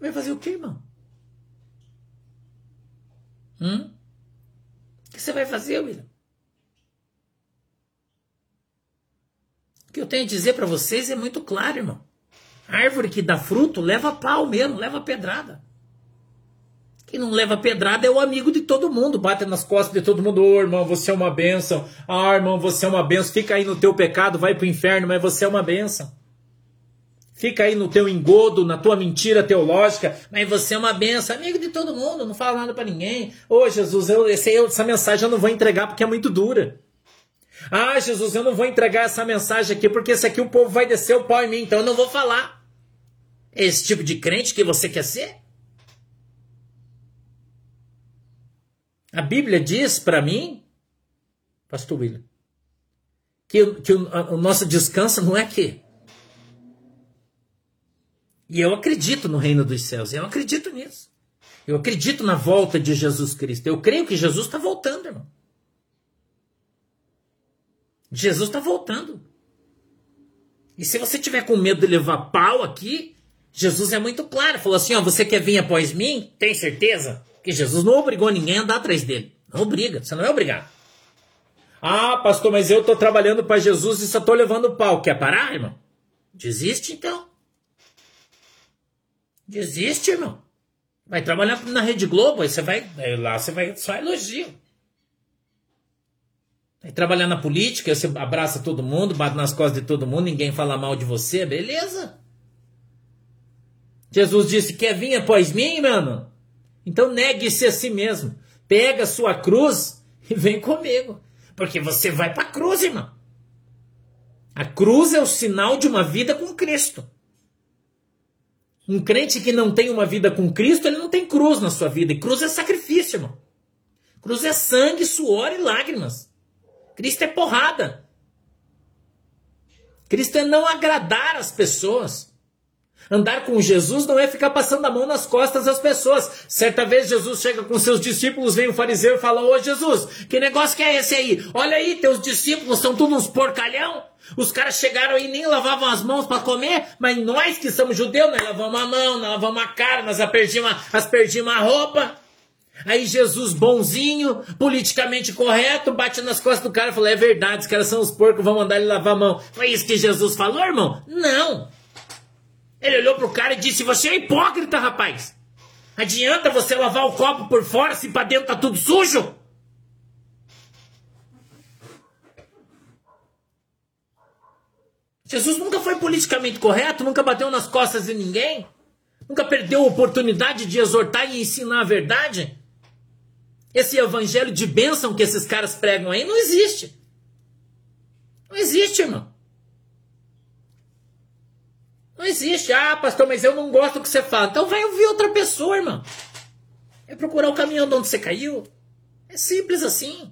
[SPEAKER 1] Vai fazer o quê, irmão? Hum? O que você vai fazer, William? O que eu tenho a dizer para vocês é muito claro, irmão. árvore que dá fruto leva pau mesmo, leva pedrada. Quem não leva pedrada é o amigo de todo mundo, bate nas costas de todo mundo. Ô oh, irmão, você é uma benção. Ah, irmão, você é uma benção. Fica aí no teu pecado, vai pro inferno, mas você é uma benção. Fica aí no teu engodo, na tua mentira teológica, mas você é uma benção, amigo de todo mundo, não fala nada para ninguém. Ô oh, Jesus, eu, esse, eu, essa mensagem eu não vou entregar porque é muito dura. Ah, Jesus, eu não vou entregar essa mensagem aqui porque esse aqui o povo vai descer o pau em mim, então eu não vou falar. Esse tipo de crente que você quer ser? A Bíblia diz para mim, Pastor William, que, que o, o nosso descanso não é aqui. E eu acredito no reino dos céus, eu acredito nisso. Eu acredito na volta de Jesus Cristo. Eu creio que Jesus está voltando, irmão. Jesus está voltando. E se você tiver com medo de levar pau aqui, Jesus é muito claro, falou assim: ó, você quer vir após mim? Tem certeza? Que Jesus não obrigou ninguém a andar atrás dele. Não obriga, você não é obrigado. Ah, pastor, mas eu estou trabalhando para Jesus e só estou levando pau. Quer parar, irmão? Desiste então. Desiste, irmão. Vai trabalhar na Rede Globo, aí você vai. Aí lá você vai só elogio. Vai trabalhar na política, você abraça todo mundo, bate nas costas de todo mundo, ninguém fala mal de você, beleza? Jesus disse: Quer vir após mim, mano? Então negue-se a si mesmo. Pega a sua cruz e vem comigo. Porque você vai para a cruz, irmão. A cruz é o sinal de uma vida com Cristo. Um crente que não tem uma vida com Cristo, ele não tem cruz na sua vida. E cruz é sacrifício, irmão. Cruz é sangue, suor e lágrimas. Cristo é porrada. Cristo é não agradar as pessoas. Andar com Jesus não é ficar passando a mão nas costas das pessoas. Certa vez Jesus chega com seus discípulos, vem o fariseu e fala: Ô Jesus, que negócio que é esse aí? Olha aí, teus discípulos são todos uns porcalhão. Os caras chegaram aí e nem lavavam as mãos para comer, mas nós que somos judeus, nós lavamos a mão, nós lavamos a cara, nós aspergimos, aspergimos a roupa. Aí Jesus, bonzinho, politicamente correto, bate nas costas do cara e fala: É verdade, os caras são os porcos, vão mandar ele lavar a mão. Foi isso que Jesus falou, irmão? Não. Ele olhou pro cara e disse: Você é hipócrita, rapaz. Adianta você lavar o copo por fora se para dentro tá tudo sujo? Jesus nunca foi politicamente correto, nunca bateu nas costas de ninguém, nunca perdeu a oportunidade de exortar e ensinar a verdade. Esse evangelho de bênção que esses caras pregam aí não existe. Não existe, irmão. Não existe. Ah, pastor, mas eu não gosto do que você fala. Então vai ouvir outra pessoa, irmão. É procurar o caminho de onde você caiu. É simples assim.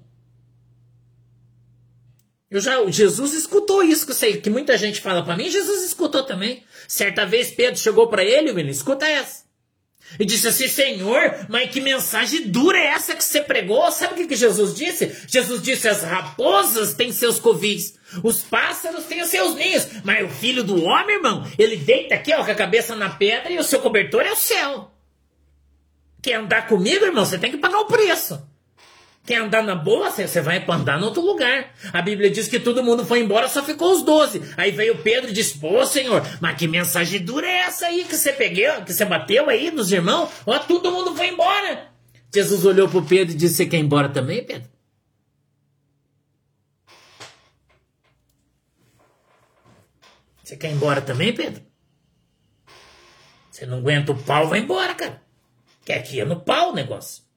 [SPEAKER 1] Eu já, Jesus escutou isso que, sei, que muita gente fala para mim. Jesus escutou também. Certa vez Pedro chegou para ele, ele escuta essa. E disse assim: Senhor, mas que mensagem dura é essa que você pregou? Sabe o que, que Jesus disse? Jesus disse: As raposas têm seus covis, os pássaros têm os seus ninhos, mas o filho do homem, irmão, ele deita aqui ó, com a cabeça na pedra e o seu cobertor é o céu. Quer andar comigo, irmão? Você tem que pagar o preço. Quer andar na boa? Você vai andar em outro lugar. A Bíblia diz que todo mundo foi embora, só ficou os doze. Aí veio Pedro e disse: Pô, Senhor, mas que mensagem dura é essa aí que você pegou, que você bateu aí nos irmãos? Ó, todo mundo foi embora. Jesus olhou para Pedro e disse: Você quer ir embora também, Pedro? Você quer ir embora também, Pedro? Você não aguenta o pau, vai embora, cara. Que aqui é no pau o negócio.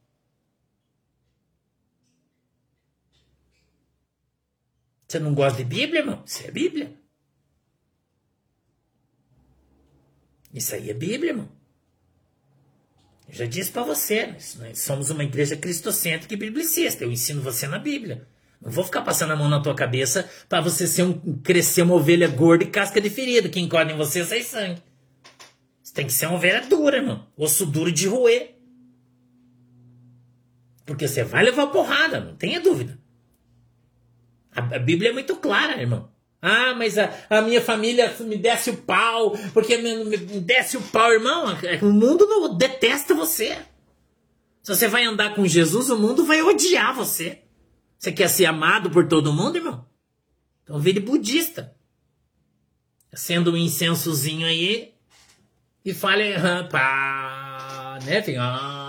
[SPEAKER 1] Você não gosta de Bíblia, irmão? Isso é Bíblia. Isso aí é Bíblia, irmão. Eu já disse para você, nós somos uma igreja cristocêntrica e biblicista. Eu ensino você na Bíblia. Não vou ficar passando a mão na tua cabeça para você ser um, crescer uma ovelha gorda e casca de ferida. Quem encosta em você sai sangue. Você tem que ser uma ovelha dura, irmão. Osso duro de roer. Porque você vai levar porrada, não tenha dúvida. A, Bíblia é muito clara, irmão. Ah, mas a, a minha família me desce o pau, porque me, me desce o pau, irmão. O mundo não detesta você. Se você vai andar com Jesus, o mundo vai odiar você. Você quer ser amado por todo mundo, irmão? Então vire budista. Acenda um incensozinho aí e fale, ah, pá, né, filho? Ah,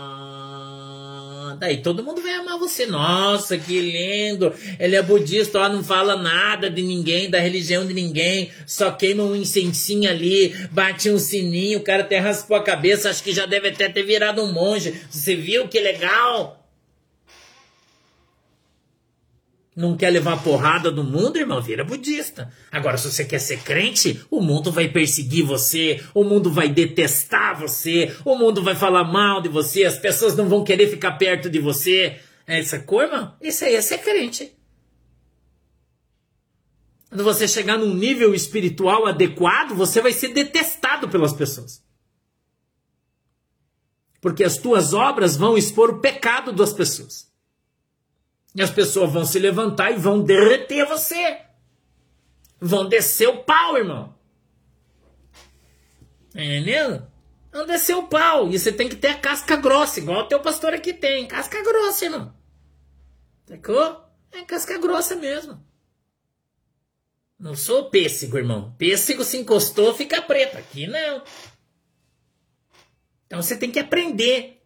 [SPEAKER 1] Daí todo mundo vai amar você. Nossa, que lindo. Ele é budista, ó, não fala nada de ninguém, da religião de ninguém. Só queima um incensinho ali, bate um sininho, o cara até raspou a cabeça, acho que já deve até ter virado um monge. Você viu que legal? Não quer levar porrada do mundo, irmão? Vira budista. Agora, se você quer ser crente, o mundo vai perseguir você, o mundo vai detestar você, o mundo vai falar mal de você, as pessoas não vão querer ficar perto de você. É essa cor, irmão? Isso aí é ser crente. Quando você chegar num nível espiritual adequado, você vai ser detestado pelas pessoas. Porque as tuas obras vão expor o pecado das pessoas. E as pessoas vão se levantar e vão derreter você. Vão descer o pau, irmão. Entendeu? Não descer o pau. E você tem que ter a casca grossa, igual o teu pastor aqui tem. Casca grossa, irmão. Sacou? É casca grossa mesmo. Não sou pêssego, irmão. Pêssego se encostou, fica preto. Aqui não. Então você tem que aprender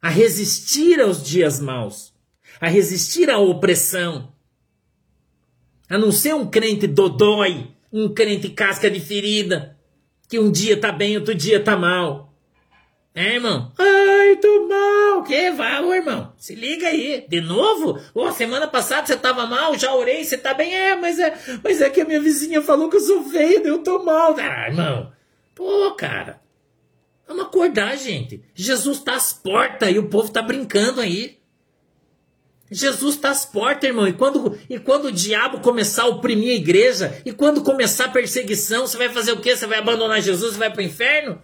[SPEAKER 1] a resistir aos dias maus, a resistir à opressão, a não ser um crente dodói, um crente casca de ferida, que um dia tá bem, outro dia tá mal. É, irmão? Ai, tô mal. Que vai, ô, irmão? Se liga aí. De novo? Oh, semana passada você tava mal, já orei, você tá bem? É, mas é, mas é que a minha vizinha falou que eu sou feio, eu tô mal. Ah, irmão. Pô, cara. Vamos acordar, gente. Jesus tá às portas e o povo tá brincando aí. Jesus está às portas, irmão. E quando, e quando o diabo começar a oprimir a igreja, e quando começar a perseguição, você vai fazer o quê? Você vai abandonar Jesus e vai para o inferno?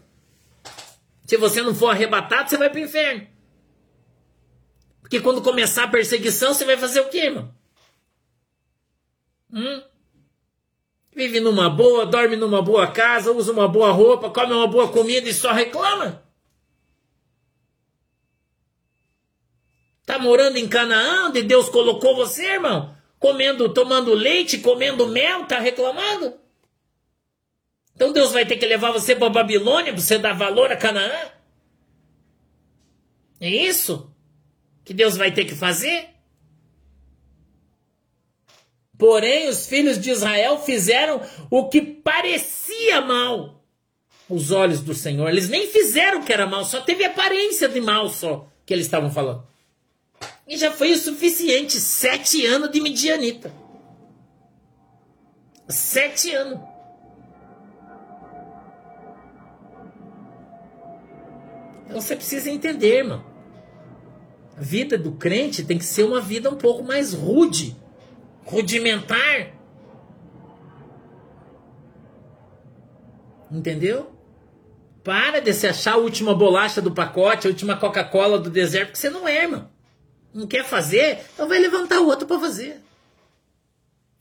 [SPEAKER 1] Se você não for arrebatado, você vai para o inferno. Porque quando começar a perseguição, você vai fazer o quê, irmão? Hum? Vive numa boa, dorme numa boa casa, usa uma boa roupa, come uma boa comida e só reclama? Tá morando em Canaã, onde Deus colocou você, irmão? Comendo, tomando leite, comendo mel, tá reclamando? Então Deus vai ter que levar você para Babilônia para você dar valor a Canaã? É isso que Deus vai ter que fazer? Porém, os filhos de Israel fizeram o que parecia mal os olhos do Senhor. Eles nem fizeram o que era mal, só teve aparência de mal só que eles estavam falando. E já foi o suficiente. Sete anos de medianita. Sete anos. Então você precisa entender, irmão. A vida do crente tem que ser uma vida um pouco mais rude, rudimentar. Entendeu? Para de se achar a última bolacha do pacote, a última Coca-Cola do deserto, porque você não é, irmão não quer fazer, então vai levantar o outro para fazer.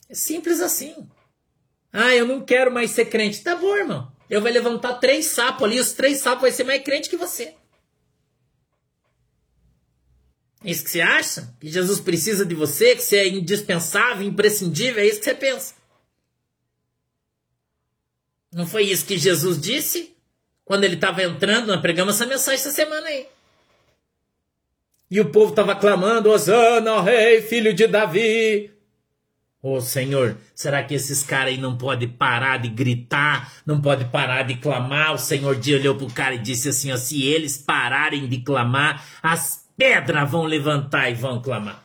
[SPEAKER 1] É simples assim. Ah, eu não quero mais ser crente. Tá bom, irmão. Eu vou levantar três sapos ali, os três sapos vai ser mais crente que você. É isso que você acha? Que Jesus precisa de você, que você é indispensável, imprescindível, é isso que você pensa. Não foi isso que Jesus disse quando ele estava entrando? Nós pregamos essa mensagem essa semana aí. E o povo estava clamando: Osana, rei, filho de Davi. Ô oh, Senhor, será que esses caras aí não podem parar de gritar, não pode parar de clamar? O Senhor dia olhou pro cara e disse assim: ó, se eles pararem de clamar, as pedras vão levantar e vão clamar.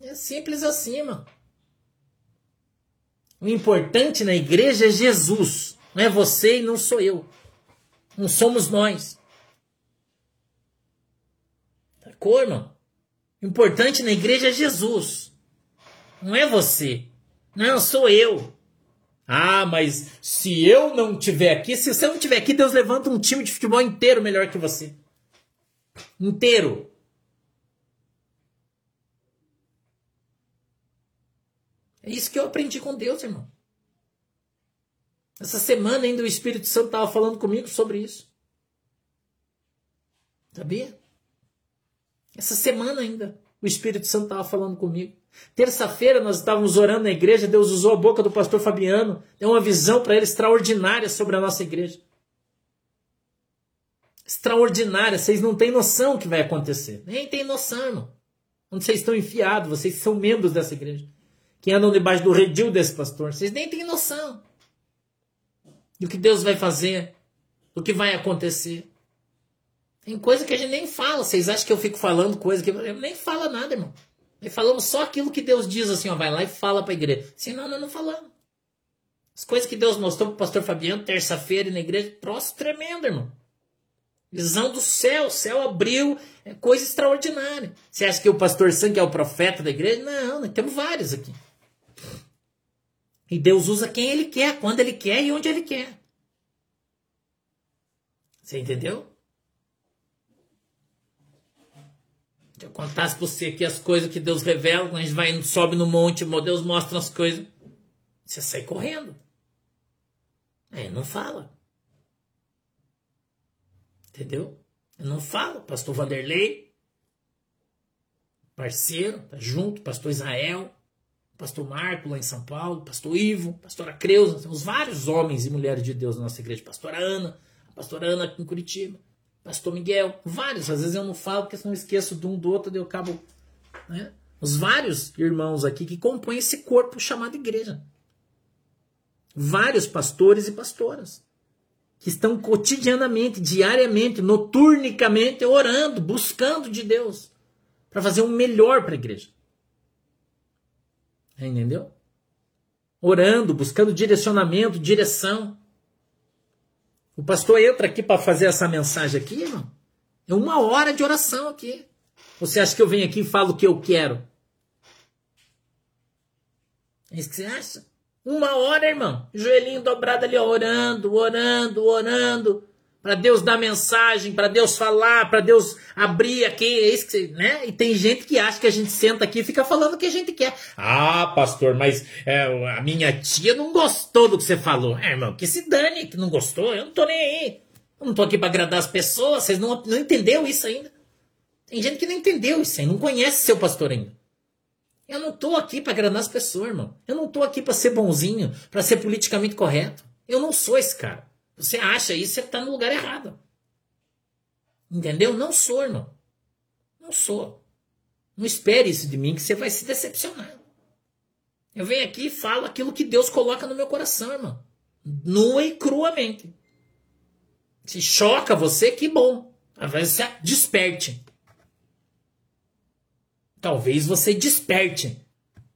[SPEAKER 1] É simples assim, mano. O importante na igreja é Jesus, não é você e não sou eu. Não somos nós. Irmão? O importante na igreja é Jesus. Não é você. Não, sou eu. Ah, mas se eu não estiver aqui, se você não estiver aqui, Deus levanta um time de futebol inteiro melhor que você. Inteiro. É isso que eu aprendi com Deus, irmão. Essa semana ainda o Espírito Santo estava falando comigo sobre isso. Sabia? Essa semana ainda, o Espírito Santo estava falando comigo. Terça-feira nós estávamos orando na igreja, Deus usou a boca do pastor Fabiano, deu uma visão para ele extraordinária sobre a nossa igreja. Extraordinária, vocês não têm noção o que vai acontecer. Nem tem noção, irmão. Onde vocês estão enfiados, vocês são membros dessa igreja. Que andam debaixo do redil desse pastor. Vocês nem têm noção do que Deus vai fazer, do que vai acontecer. Tem coisa que a gente nem fala. Vocês acham que eu fico falando coisa que. Eu nem fala nada, irmão. Nós falamos só aquilo que Deus diz assim, ó, vai lá e fala para a igreja. Senão nós não falamos. As coisas que Deus mostrou para o pastor Fabiano terça-feira na igreja, troço tremendo, irmão. Visão do céu, o céu abriu, é coisa extraordinária. Você acha que o pastor Sangue é o profeta da igreja? Não, nós temos vários aqui. E Deus usa quem ele quer, quando ele quer e onde ele quer. Você entendeu? Se eu contasse pra você aqui as coisas que Deus revela, quando a gente vai, sobe no monte, Deus mostra as coisas, você sai correndo. É, não fala. Entendeu? Eu não falo. Pastor Vanderlei, parceiro, tá junto, pastor Israel, pastor Marco lá em São Paulo, pastor Ivo, pastora Creuza, temos vários homens e mulheres de Deus na nossa igreja, pastora Ana, pastora Ana aqui em Curitiba, pastor Miguel, vários, às vezes eu não falo porque eu esqueço de um do outro, eu acabo, né? Os vários irmãos aqui que compõem esse corpo chamado igreja. Vários pastores e pastoras que estão cotidianamente, diariamente, noturnicamente orando, buscando de Deus para fazer o melhor para a igreja. Entendeu? Orando, buscando direcionamento, direção. O pastor entra aqui para fazer essa mensagem aqui, irmão. É uma hora de oração aqui. Você acha que eu venho aqui e falo o que eu quero? É isso que você acha? Uma hora, irmão. Joelhinho dobrado ali, orando, orando, orando. Para Deus dar mensagem, para Deus falar, para Deus abrir aqui, é isso que né? E tem gente que acha que a gente senta aqui e fica falando o que a gente quer. Ah, pastor, mas é, a minha tia não gostou do que você falou. É, irmão, que se dane que não gostou, eu não tô nem aí. Eu não tô aqui para agradar as pessoas, vocês não, não entendeu isso ainda. Tem gente que não entendeu isso aí, não conhece seu pastor ainda. Eu não estou aqui para agradar as pessoas, irmão. Eu não estou aqui para ser bonzinho, para ser politicamente correto. Eu não sou esse cara. Você acha isso, você está no lugar errado. Entendeu? Não sou, irmão. Não sou. Não espere isso de mim que você vai se decepcionar. Eu venho aqui e falo aquilo que Deus coloca no meu coração, irmão. Nua e cruamente. Se choca você, que bom. Vezes você desperte. Talvez você desperte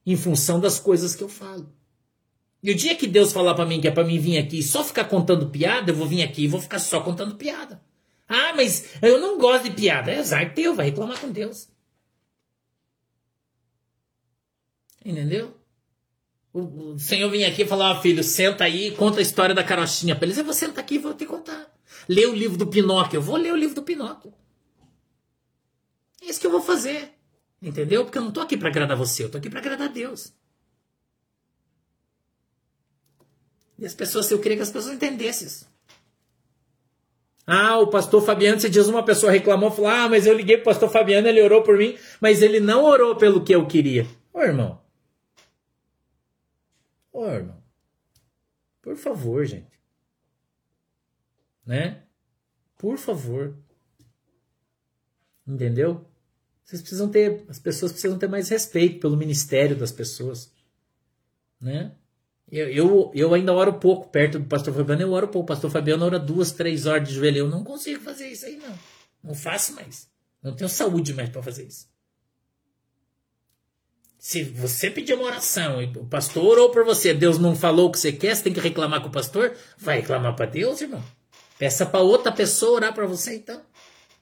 [SPEAKER 1] em função das coisas que eu falo. E o dia que Deus falar para mim que é para mim vir aqui e só ficar contando piada, eu vou vir aqui e vou ficar só contando piada. Ah, mas eu não gosto de piada. É azar teu, vai reclamar com Deus. Entendeu? O, Senhor vinha aqui e falou: ah, filho, senta aí e conta a história da carochinha pra eles. Eu vou sentar aqui e vou te contar. Lê o livro do Pinóquio. Eu vou ler o livro do Pinóquio. É isso que eu vou fazer. Entendeu? Porque eu não estou aqui para agradar você, eu estou aqui para agradar Deus. E as pessoas, eu queria que as pessoas entendessem isso. Ah, o pastor Fabiano, esse dias uma pessoa reclamou, falou: Ah, mas eu liguei pro pastor Fabiano, ele orou por mim, mas ele não orou pelo que eu queria. Ô irmão. Ô irmão. Por favor, gente. Né? Por favor. Entendeu? Vocês precisam ter, as pessoas precisam ter mais respeito pelo ministério das pessoas, né? Eu, eu, eu ainda oro pouco perto do pastor Fabiano, eu oro pouco. O pastor Fabiano ora duas, três horas de joelho. Eu não consigo fazer isso aí, não. Não faço mais. Não tenho saúde mais para fazer isso. Se você pedir uma oração e o pastor orou por você, Deus não falou o que você quer, você tem que reclamar com o pastor, vai reclamar para Deus, irmão. Peça para outra pessoa orar para você, então.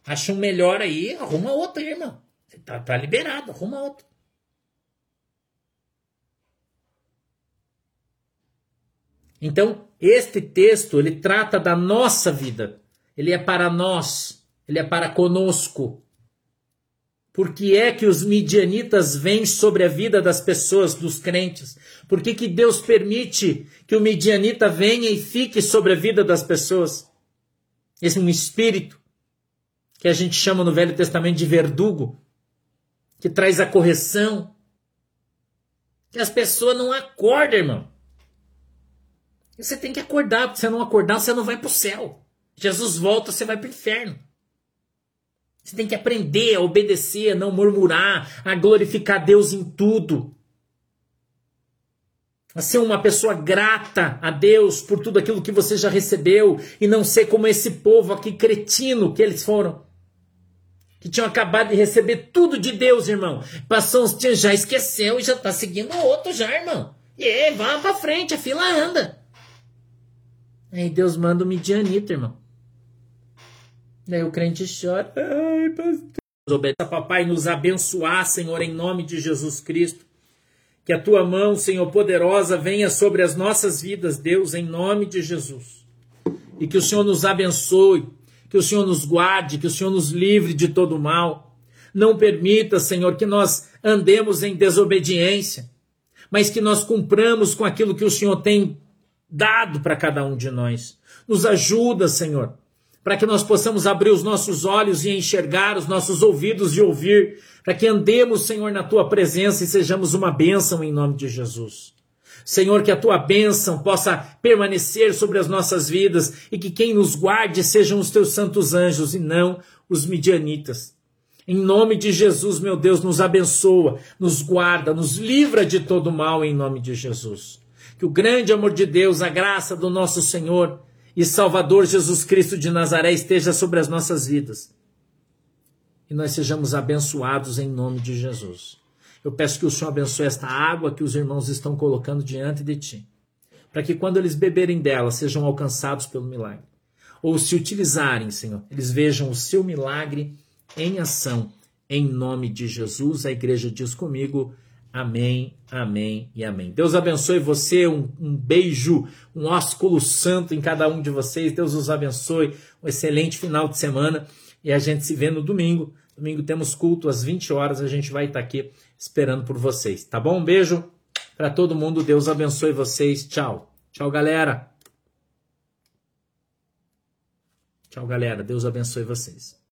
[SPEAKER 1] Acha um melhor aí, arruma outro, irmão. Tá, tá liberado, arruma outro. Então, este texto, ele trata da nossa vida. Ele é para nós, ele é para conosco. Por que é que os midianitas vêm sobre a vida das pessoas, dos crentes? Por que, que Deus permite que o midianita venha e fique sobre a vida das pessoas? Esse é um espírito que a gente chama no Velho Testamento de verdugo, que traz a correção. Que as pessoas não acordam, irmão. Você tem que acordar, porque se você não acordar, você não vai para o céu. Jesus volta, você vai para o inferno. Você tem que aprender a obedecer, a não murmurar, a glorificar Deus em tudo. A ser uma pessoa grata a Deus por tudo aquilo que você já recebeu e não ser como esse povo aqui cretino que eles foram que tinham acabado de receber tudo de Deus, irmão. Passou uns dias, já esqueceu e já está seguindo outro já, irmão. E aí, vá para frente, a fila anda. Aí Deus manda o midianita, irmão. Daí o crente chora. Ai, pastor. Papai, nos abençoar, Senhor, em nome de Jesus Cristo. Que a tua mão, Senhor, poderosa, venha sobre as nossas vidas, Deus, em nome de Jesus. E que o Senhor nos abençoe que o Senhor nos guarde, que o Senhor nos livre de todo mal. Não permita, Senhor, que nós andemos em desobediência, mas que nós cumpramos com aquilo que o Senhor tem dado para cada um de nós. Nos ajuda, Senhor, para que nós possamos abrir os nossos olhos e enxergar, os nossos ouvidos e ouvir, para que andemos, Senhor, na tua presença e sejamos uma bênção em nome de Jesus. Senhor, que a tua bênção possa permanecer sobre as nossas vidas e que quem nos guarde sejam os teus santos anjos e não os midianitas. Em nome de Jesus, meu Deus, nos abençoa, nos guarda, nos livra de todo mal em nome de Jesus. Que o grande amor de Deus, a graça do nosso Senhor e Salvador Jesus Cristo de Nazaré esteja sobre as nossas vidas. E nós sejamos abençoados em nome de Jesus. Eu peço que o Senhor abençoe esta água que os irmãos estão colocando diante de ti, para que quando eles beberem dela sejam alcançados pelo milagre. Ou se utilizarem, Senhor, eles vejam o seu milagre em ação. Em nome de Jesus, a igreja diz comigo: Amém, amém e amém. Deus abençoe você, um, um, beijo, um ósculo santo em cada um de vocês. Deus os abençoe, um excelente final de semana e a gente se vê no domingo. Domingo temos culto às 20 horas, a gente vai estar aqui esperando por vocês, tá bom? Um beijo para todo mundo, Deus abençoe vocês. Tchau. Tchau, galera. Tchau, galera. Deus abençoe vocês.